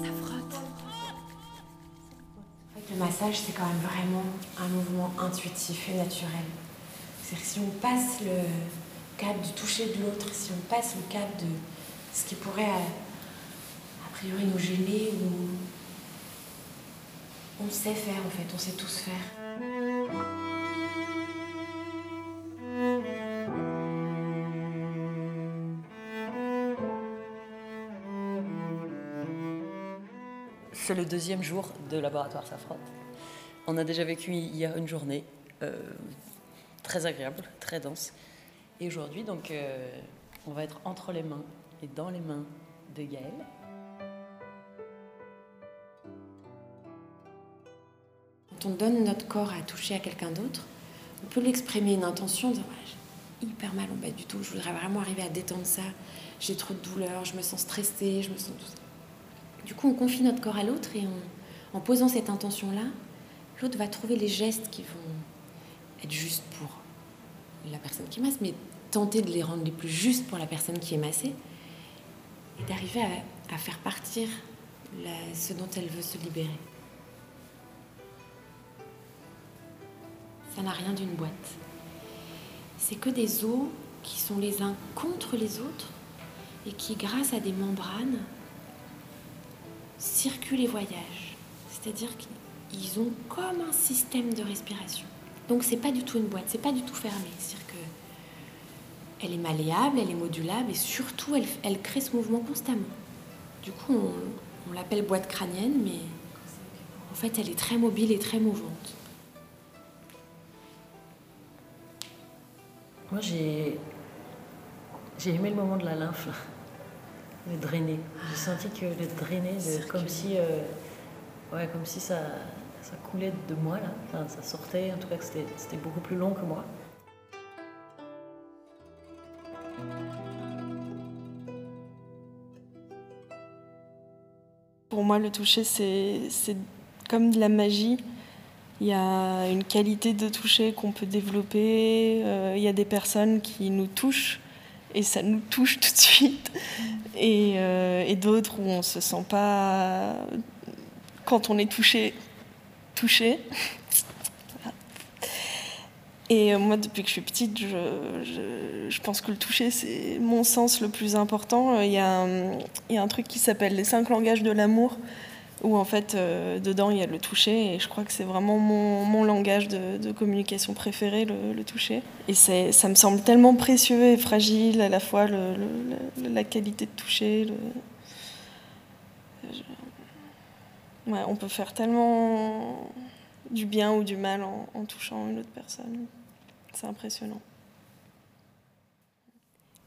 Ça frotte. Le massage, c'est quand même vraiment un mouvement intuitif et naturel. cest si on passe le cap du toucher de l'autre, si on passe le cap de ce qui pourrait a, priori nous gêner, on sait faire en fait, on sait tous faire. Le deuxième jour de laboratoire Safran. On a déjà vécu hier une journée euh, très agréable, très dense. Et aujourd'hui, donc, euh, on va être entre les mains et dans les mains de Gaël. Quand on donne notre corps à toucher à quelqu'un d'autre, on peut l'exprimer une intention de j'ai hyper mal en bas du tout, je voudrais vraiment arriver à détendre ça, j'ai trop de douleur, je me sens stressée, je me sens tout ça. Du coup, on confie notre corps à l'autre et en posant cette intention-là, l'autre va trouver les gestes qui vont être justes pour la personne qui masse, mais tenter de les rendre les plus justes pour la personne qui est massée et d'arriver à, faire partir ce dont elle veut se libérer. Ça n'a rien d'une boîte. C'est que des os qui sont les uns contre les autres et qui, grâce à des membranes, circulent et voyagent. C'est-à-dire qu'ils ont comme un système de respiration. Donc c'est pas du tout une boîte, c'est pas du tout fermé. C'est-à-dire que elle est malléable, elle est modulable et surtout elle, crée ce mouvement constamment. Du coup, on, l'appelle boîte crânienne, mais en fait, elle est très mobile et très mouvante. Moi, j'ai aimé le moment de la lymphe le drainer. J'ai senti que le drainer, comme si, euh, ouais, comme si ça, ça coulait de moi, là. Enfin, ça sortait, en tout cas que c'était beaucoup plus long que moi. Pour moi, le toucher, c'est comme de la magie. Il y a une qualité de toucher qu'on peut développer. Euh, il y a des personnes qui nous touchent et ça nous touche tout de suite. Et, euh, d'autres où on se sent pas, quand on est touché, touché. Et euh, moi, depuis que je suis petite, je, je, je pense que le toucher, c'est mon sens le plus important. Il y a il y a un truc qui s'appelle les cinq langages de l'amour où en fait euh, dedans il y a le toucher et je crois que c'est vraiment mon, mon langage de, de, communication préféré, le, toucher. Et ça me semble tellement précieux et fragile à la fois le, la qualité de toucher. Je... Ouais, on peut faire tellement du bien ou du mal en, en touchant une autre personne. C'est impressionnant.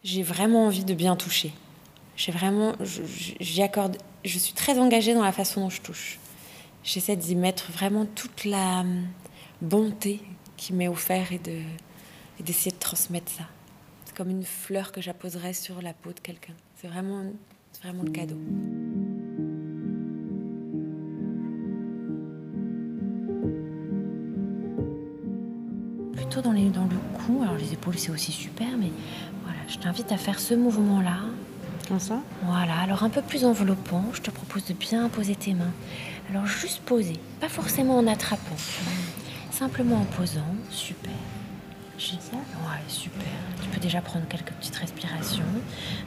J'ai vraiment envie de bien toucher. J'ai vraiment, j'y accorde je suis très engagée dans la façon dont je touche. J'essaie d'y mettre vraiment toute la hum, bonté qui m'est offerte et, de, et d'essayer de transmettre ça. C'est comme une fleur que j'apposerais sur la peau de quelqu'un. C'est vraiment, c'est vraiment le cadeau. Plutôt dans, dans le cou, alors les épaules c'est aussi super, mais voilà, je t'invite à faire ce mouvement-là comme ça Voilà, alors un peu plus enveloppant, je te propose de bien poser tes mains. Alors juste poser, pas forcément en attrapant, simplement en posant, super. Génial Ouais, super. Tu peux déjà prendre quelques petites respirations,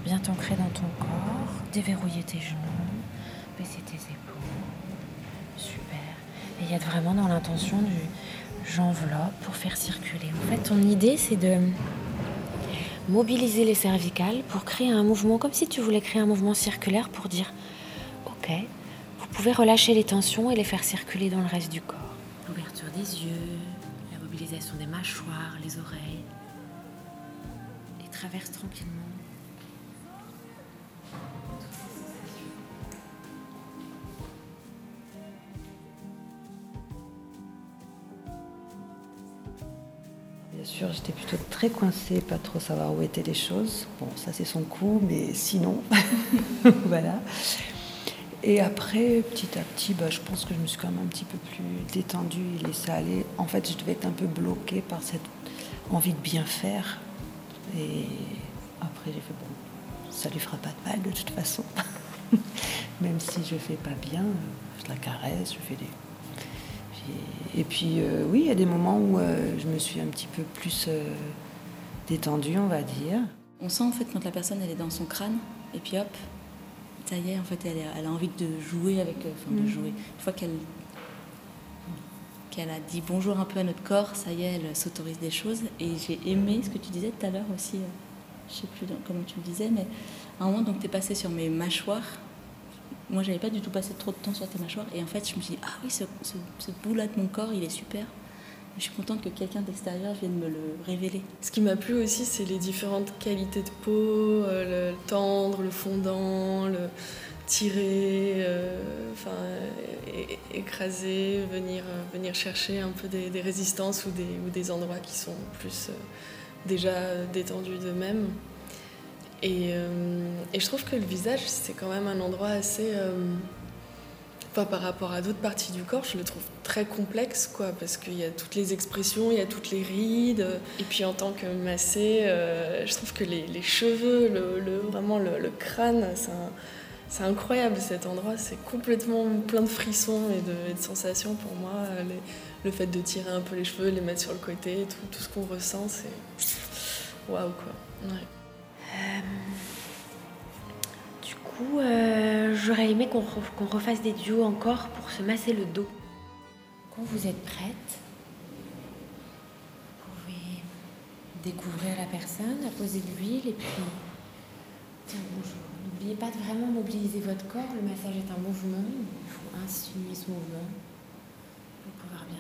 bien t'ancrer dans ton corps, déverrouiller tes genoux, baisser tes épaules. Super. Et il y a vraiment dans l'intention du j'enveloppe pour faire circuler. En fait, ton idée, c'est de mobiliser les cervicales pour créer un mouvement, comme si tu voulais créer un mouvement circulaire pour dire Ok, vous pouvez relâcher les tensions et les faire circuler dans le reste du corps. L'ouverture des yeux, la mobilisation des mâchoires, les oreilles. Et traverse tranquillement j'étais plutôt très coincée, pas trop savoir où étaient les choses. Bon, ça c'est son coup, mais sinon, voilà. Et après, petit à petit, bah, je pense que je me suis quand même un petit peu plus détendue et laissée aller. En fait, je devais être un peu bloquée par cette envie de bien faire. Et après, j'ai fait bon, ça lui fera pas de mal de toute façon. Même si je fais pas bien, je la caresse, je fais des. Et puis oui, il y a des moments où je me suis un petit peu plus détendue, on va dire. On sent en fait quand la personne elle est dans son crâne et puis hop, ça y est, en fait, elle, a envie de jouer avec, enfin de mm. jouer. Une fois qu'elle qu'elle a dit bonjour un peu à notre corps, ça y est, elle s'autorise des choses. Et j'ai aimé ce que tu disais tout à l'heure aussi, euh, je sais plus comment tu le disais, mais à un moment, donc, tu es passé sur mes mâchoires. Moi, j'avais pas du tout passé trop de temps sur tes mâchoires. Et en fait, je me suis dit, ah oui, ce, bout-là de mon corps, il est super. Je suis contente que quelqu'un d'extérieur vienne me le révéler. Ce qui m'a plu aussi, c'est les différentes qualités de peau, euh, le tendre, le fondant, le tirer, euh, écraser, venir, euh, venir chercher un peu des, résistances ou des, endroits qui sont plus déjà détendus d'eux-mêmes. Et, et, je trouve que le visage, c'est quand même un endroit assez... Enfin, par rapport à d'autres parties du corps, je le trouve très complexe, quoi, parce qu'il y a toutes les expressions, il y a toutes les rides. Et puis en tant que massé, je trouve que les, cheveux, le, vraiment le, crâne, c'est incroyable cet endroit, c'est complètement plein de frissons et de, sensations pour moi. le fait de tirer un peu les cheveux, les mettre sur le côté, tout, ce qu'on ressent, c'est waouh quoi. Euh, du coup, euh, j'aurais aimé qu'on refasse des duos encore pour se masser le dos. Quand vous êtes prête, vous pouvez découvrir la personne, la poser de l'huile et puis bonjour. N'oubliez pas de vraiment mobiliser votre corps. Le massage est un mouvement. Il faut insinuer ce mouvement pour pouvoir bien.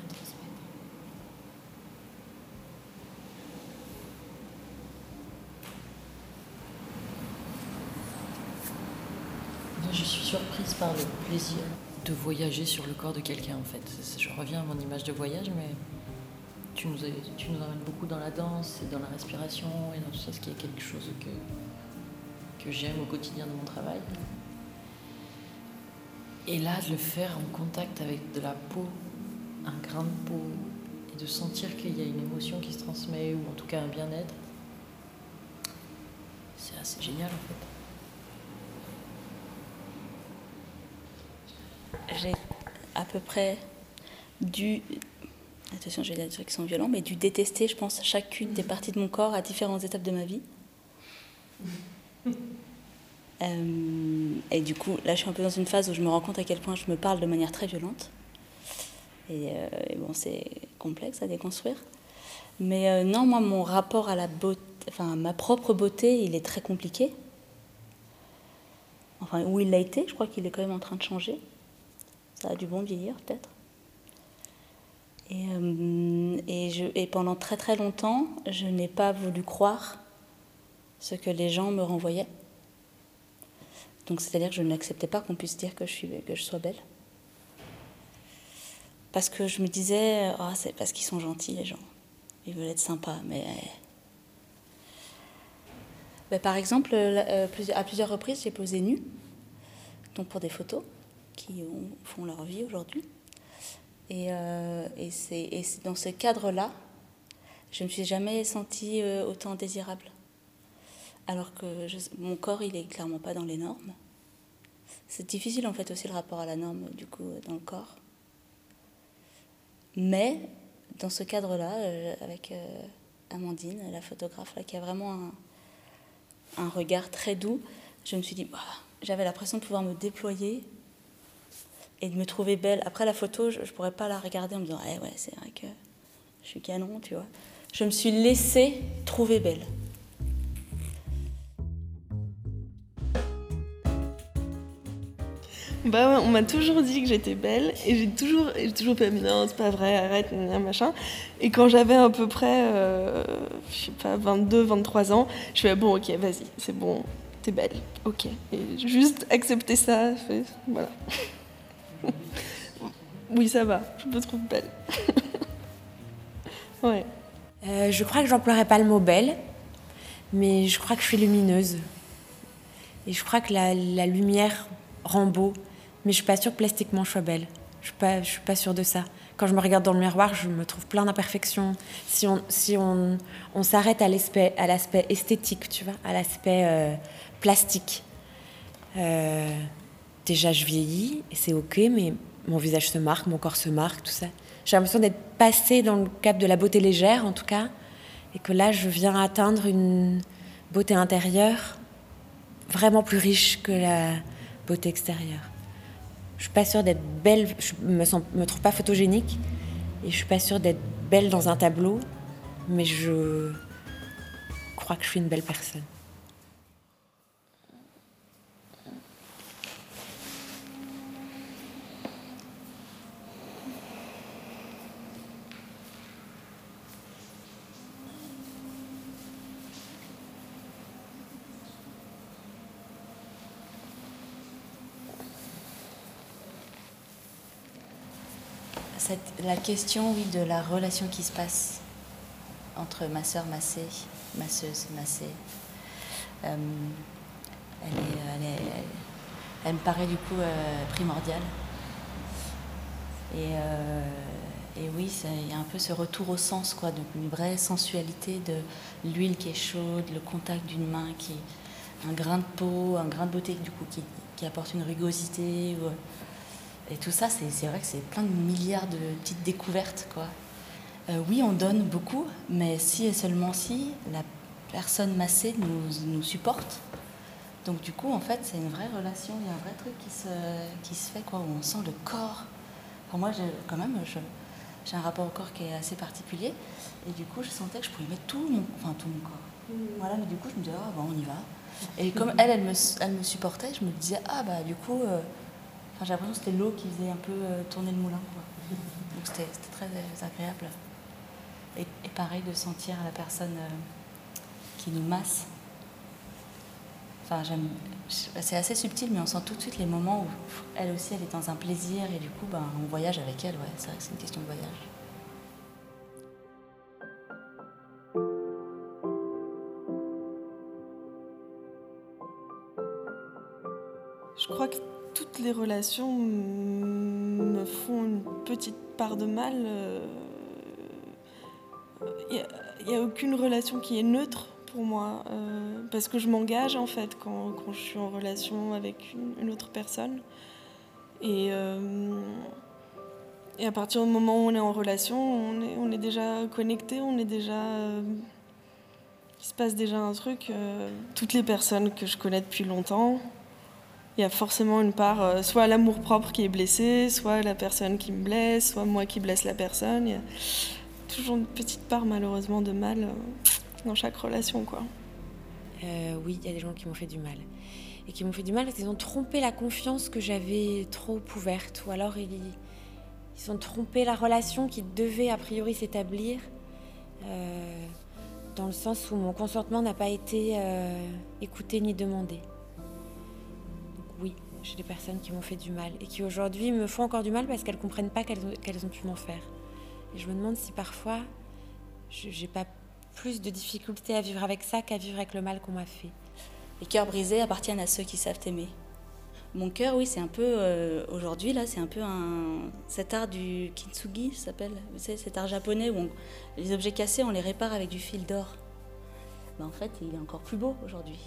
Je suis surprise par le plaisir de voyager sur le corps de quelqu'un en fait. Je reviens à mon image de voyage, mais tu nous, tu emmènes beaucoup dans la danse et dans la respiration et dans tout ça, ce qui est quelque chose que, que j'aime au quotidien de mon travail. Et là, de le faire en contact avec de la peau, un grain de peau, et de sentir qu'il y a une émotion qui se transmet, ou en tout cas un bien-être, c'est assez génial en fait. J'ai à peu près dû, attention, j'ai des trucs qui sont violents, mais dû détester, je pense, chacune des parties de mon corps à différentes étapes de ma vie. Euh, et du coup, là, je suis un peu dans une phase où je me rends compte à quel point je me parle de manière très violente. Et, euh, bon, c'est complexe à déconstruire. Mais euh, non, moi, mon rapport à la beauté, enfin, ma propre beauté, il est très compliqué. Enfin, où il l'a été, je crois qu'il est quand même en train de changer. Ça a du bon vieillir, peut-être. Et, et, je, et pendant très très longtemps, je n'ai pas voulu croire ce que les gens me renvoyaient. Donc c'est-à-dire que je n'acceptais pas qu'on puisse dire que je, suis, que je sois belle. Parce que je me disais, oh, c'est parce qu'ils sont gentils les gens. Ils veulent être sympas. Mais, par exemple, euh, à plusieurs reprises, j'ai posé nue, donc pour des photos qui font leur vie aujourd'hui. Et, euh, et c'est dans ce cadre-là, je ne me suis jamais sentie euh, autant désirable alors que mon corps, il est clairement pas dans les normes. C'est difficile en fait aussi le rapport à la norme du coup dans le corps. Mais dans ce cadre-là, euh, avec euh, Amandine, la photographe, là, qui a vraiment un, regard très doux, je me suis dit, bah, j'avais l'impression de pouvoir me déployer et de me trouver belle. Après la photo, je ne pourrais pas la regarder en me disant, eh ouais, c'est vrai que je suis canon, tu vois. Je me suis laissée trouver belle. Bah on m'a toujours dit que j'étais belle et j'ai toujours, j'ai toujours fait non, c'est pas vrai, arrête, machin. Et quand j'avais à peu près, euh, je sais pas, 22, 23 ans, je fais bon, ok, vas-y, c'est bon, t'es belle, ok. Et juste accepter ça, voilà. oui, ça va, je me trouve belle. ouais. Euh, je crois que j'emploierais pas le mot belle, mais je crois que je suis lumineuse. Et je crois que la, la lumière rend beau. Mais je suis pas sûre que plastiquement je sois belle. Je suis pas, je suis pas sûre de ça. Quand je me regarde dans le miroir, je me trouve plein d'imperfections. Si on, si on, on s'arrête à l'aspect, à l'aspect esthétique, tu vois, à l'aspect euh, plastique, euh, déjà je vieillis, et c'est ok, mais mon visage se marque, mon corps se marque, tout ça. J'ai l'impression d'être passée dans le cap de la beauté légère, en tout cas, et que là, je viens atteindre une beauté intérieure vraiment plus riche que la beauté extérieure. Je suis pas sûre d'être belle, je me, me trouve pas photogénique, et je suis pas sûre d'être belle dans un tableau, mais je crois que je suis une belle personne. La question, oui, de la relation qui se passe entre ma sœur massée, masseuse, massée, euh, elle, me paraît du coup euh, primordiale. Et, euh, et oui, il y a un peu ce retour au sens, quoi, une vraie sensualité de l'huile qui est chaude, le contact d'une main qui un grain de peau, un grain de beauté du coup qui, qui apporte une rugosité. Et tout ça, c'est vrai que c'est plein de milliards de petites découvertes. Quoi. Euh, oui, on donne beaucoup, mais si et seulement si la personne massée nous, nous supporte. Donc du coup, en fait, c'est une vraie relation, il y a un vrai truc qui se, qui se fait, quoi, où on sent le corps. Pour moi, quand même, j'ai un rapport au corps qui est assez particulier. Et du coup, je sentais que je pouvais mettre tout mon, enfin, tout mon corps. Voilà, mais du coup, je me disais, ah, bon, on y va. Et comme elle, elle me, elle me supportait, je me disais, ah, bah, du coup, euh, j'ai l'impression que c'était l'eau qui faisait un peu euh, tourner le moulin. Donc c'était très agréable. Et, pareil de sentir la personne euh, qui nous masse. Enfin, c'est assez subtil, mais on sent tout de suite les moments où elle aussi, elle est dans un plaisir et du coup, ben, on voyage avec elle. Ouais, c'est vrai que c'est une question de voyage. Je crois que toutes les relations me font une petite part de mal. Il euh, n'y a, aucune relation qui est neutre pour moi, euh, parce que je m'engage en fait quand, je suis en relation avec une, autre personne. Et, euh, et à partir du moment où on est en relation, on est, on est déjà connecté, on est déjà... il se passe déjà un truc. toutes les personnes que je connais depuis longtemps, il y a forcément une part, euh, soit l'amour propre qui est blessé, soit la personne qui me blesse, soit moi qui blesse la personne. Il y a toujours une petite part malheureusement de mal euh, dans chaque relation. quoi. Euh, oui, il y a des gens qui m'ont fait du mal. Et qui m'ont fait du mal parce qu'ils ont trompé la confiance que j'avais trop ouverte. Ou alors ils, ils ont trompé la relation qui devait a priori s'établir. dans le sens où mon consentement n'a pas été écouté ni demandé j'ai des personnes qui m'ont fait du mal et qui aujourd'hui me font encore du mal parce qu'elles ne comprennent pas qu'elles ont, pu m'en faire. Et je me demande si parfois j'ai pas plus de difficultés à vivre avec ça qu'à vivre avec le mal qu'on m'a fait. Les cœurs brisés appartiennent à ceux qui savent aimer. Mon cœur, oui, c'est un peu euh, aujourd'hui là, c'est un peu cet art du kintsugi, s'appelle. Vous savez, cet art japonais où les objets cassés, on les répare avec du fil d'or. Ben, en fait, il est encore plus beau aujourd'hui.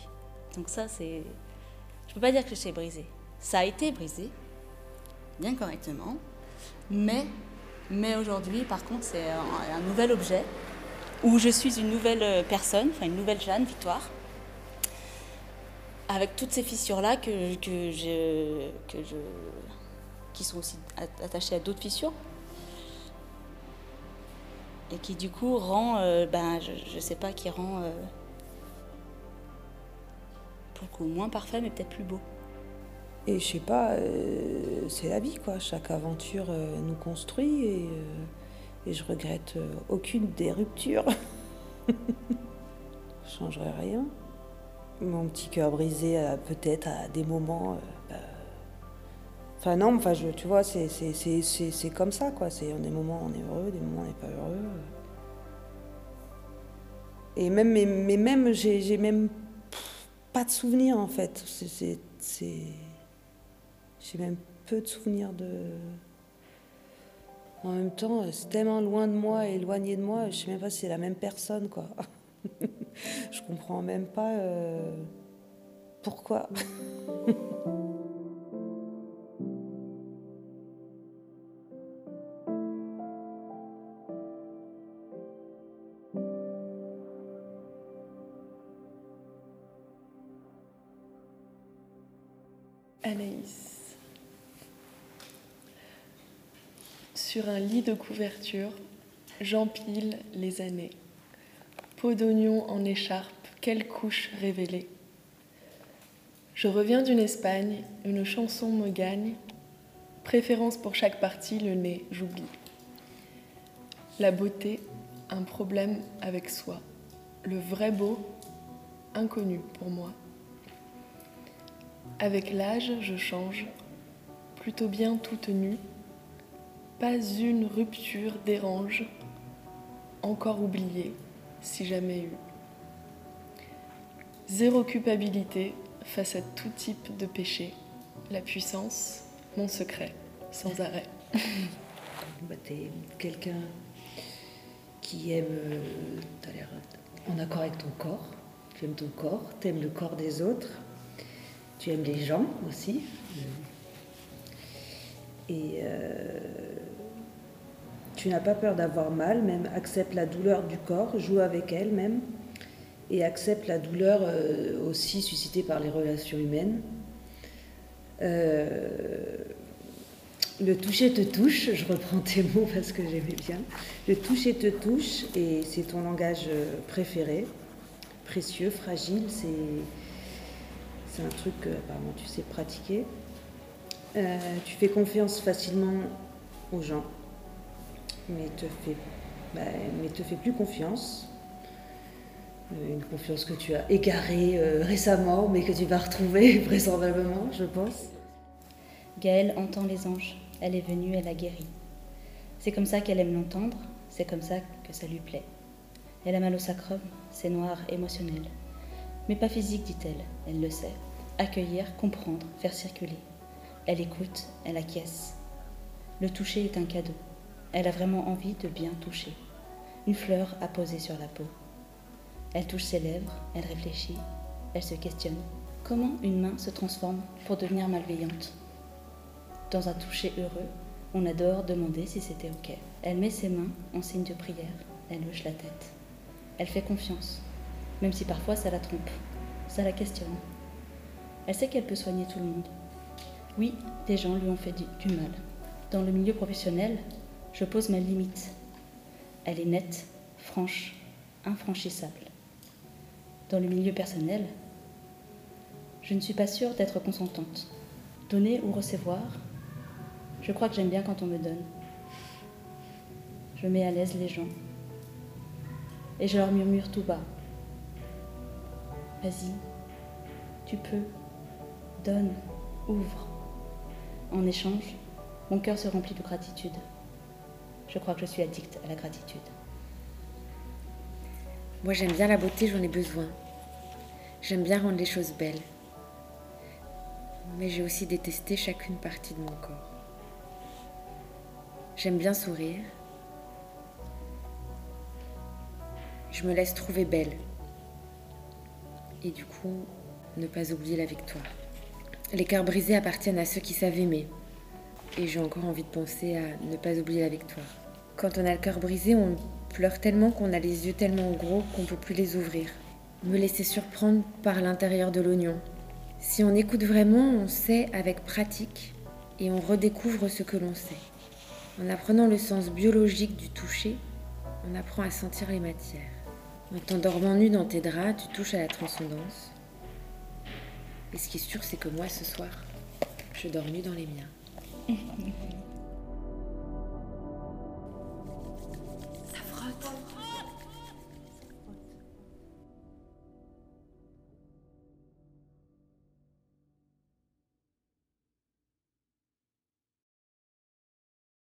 Donc ça, c'est, je peux pas dire que c'est brisé. Ça a été brisé, bien correctement, mais, mais aujourd'hui, par contre, c'est un, nouvel objet où je suis une nouvelle euh, personne, enfin une nouvelle Jeanne, Victoire, avec toutes ces fissures-là que, que, que qui sont aussi attachées à d'autres fissures. Et qui du coup rend, euh, ben, je ne sais pas, qui rend euh, moins parfait, mais peut-être plus beau. Et je sais pas, euh, c'est la vie quoi. Chaque aventure euh, nous construit et, euh, je regrette aucune des ruptures. je changerai rien. Mon petit cœur brisé, peut-être à des moments. Bah, enfin non, enfin je, tu vois, c'est comme ça quoi. C'est des moments on est heureux, des moments on n'est pas heureux. Et même, mais, même, j'ai même pas de souvenirs en fait. C'est j'ai même peu de souvenirs de. En même temps, euh, c'est tellement loin de moi, éloigné de moi, je sais même pas si c'est la même personne, quoi. je comprends même pas euh, pourquoi. Anaïs. Sur un lit de couverture, j'empile les années. Peau d'oignon en écharpe, quelle couche révélée. Je reviens d'une Espagne, une chanson me gagne. Préférence pour chaque partie, le nez, j'oublie. La beauté, un problème avec soi. Le vrai beau, inconnu pour moi. Avec l'âge, je change, plutôt bien toute nue. Pas une rupture dérange, encore oubliée, si jamais eu. Zéro culpabilité face à tout type de péché. La puissance, mon secret, sans arrêt. Bah, T'es quelqu'un qui aime. euh, T'as l'air en accord avec ton corps. Tu aimes ton corps, tu aimes le corps des autres. Tu aimes les gens aussi. Et euh, tu n'as pas peur d'avoir mal, même accepte la douleur du corps, joue avec elle même. Et accepte la douleur euh, aussi suscitée par les relations humaines. Euh, le toucher te touche, je reprends tes mots parce que j'aimais bien. Le toucher te touche et c'est ton langage euh, préféré, précieux, fragile, c'est, un truc que apparemment tu sais pratiquer. Tu fais confiance facilement aux gens, mais te fais, bah, mais te fais plus confiance. Euh, Une confiance que tu as égarée euh, récemment, mais que tu vas retrouver vraisemblablement, je pense. Gaëlle entend les anges. Elle est venue, elle a guéri. C'est comme ça qu'elle aime l'entendre, c'est comme ça que ça lui plaît. Elle a mal au sacrum, c'est noir, émotionnel. Mais pas physique, dit-elle, elle le sait. Accueillir, comprendre, faire circuler. Elle écoute, elle acquiesce. Le toucher est un cadeau. Elle a vraiment envie de bien toucher. Une fleur à poser sur la peau. Elle touche ses lèvres, elle réfléchit, elle se questionne. Comment une main se transforme pour devenir malveillante? Dans un toucher heureux, on adore demander si c'était OK. Elle met ses mains en signe de prière, elle hoche la tête. Elle fait confiance, même si parfois ça la trompe, ça la questionne. Elle sait qu'elle peut soigner tout le monde. Oui, des gens lui ont fait du, du mal. Dans le milieu professionnel, je pose ma limite. Elle est nette, franche, infranchissable. Dans le milieu personnel, je ne suis pas sûre d'être consentante. Donner ou recevoir, je crois que j'aime bien quand on me donne. Je mets à l'aise les gens. Et je leur murmure tout bas. Vas-y, tu peux, donne, ouvre. En échange, mon cœur se remplit de gratitude. Je crois que je suis addicte à la gratitude. Moi j'aime bien la beauté, j'en ai besoin. J'aime bien rendre les choses belles. Mais j'ai aussi détesté chacune partie de mon corps. J'aime bien sourire. Je me laisse trouver belle. Et du coup, ne pas oublier la victoire. Les cœurs brisés appartiennent à ceux qui savent aimer. Et j'ai encore envie de penser à ne pas oublier la victoire. Quand on a le cœur brisé, on pleure tellement qu'on a les yeux tellement gros qu'on ne peut plus les ouvrir. Me laisser surprendre par l'intérieur de l'oignon. Si on écoute vraiment, on sait avec pratique et on redécouvre ce que l'on sait. En apprenant le sens biologique du toucher, on apprend à sentir les matières. En t'endormant nu dans tes draps, tu touches à la transcendance. Et ce qui est sûr, c'est que moi, ce soir, je dors nu dans les miens.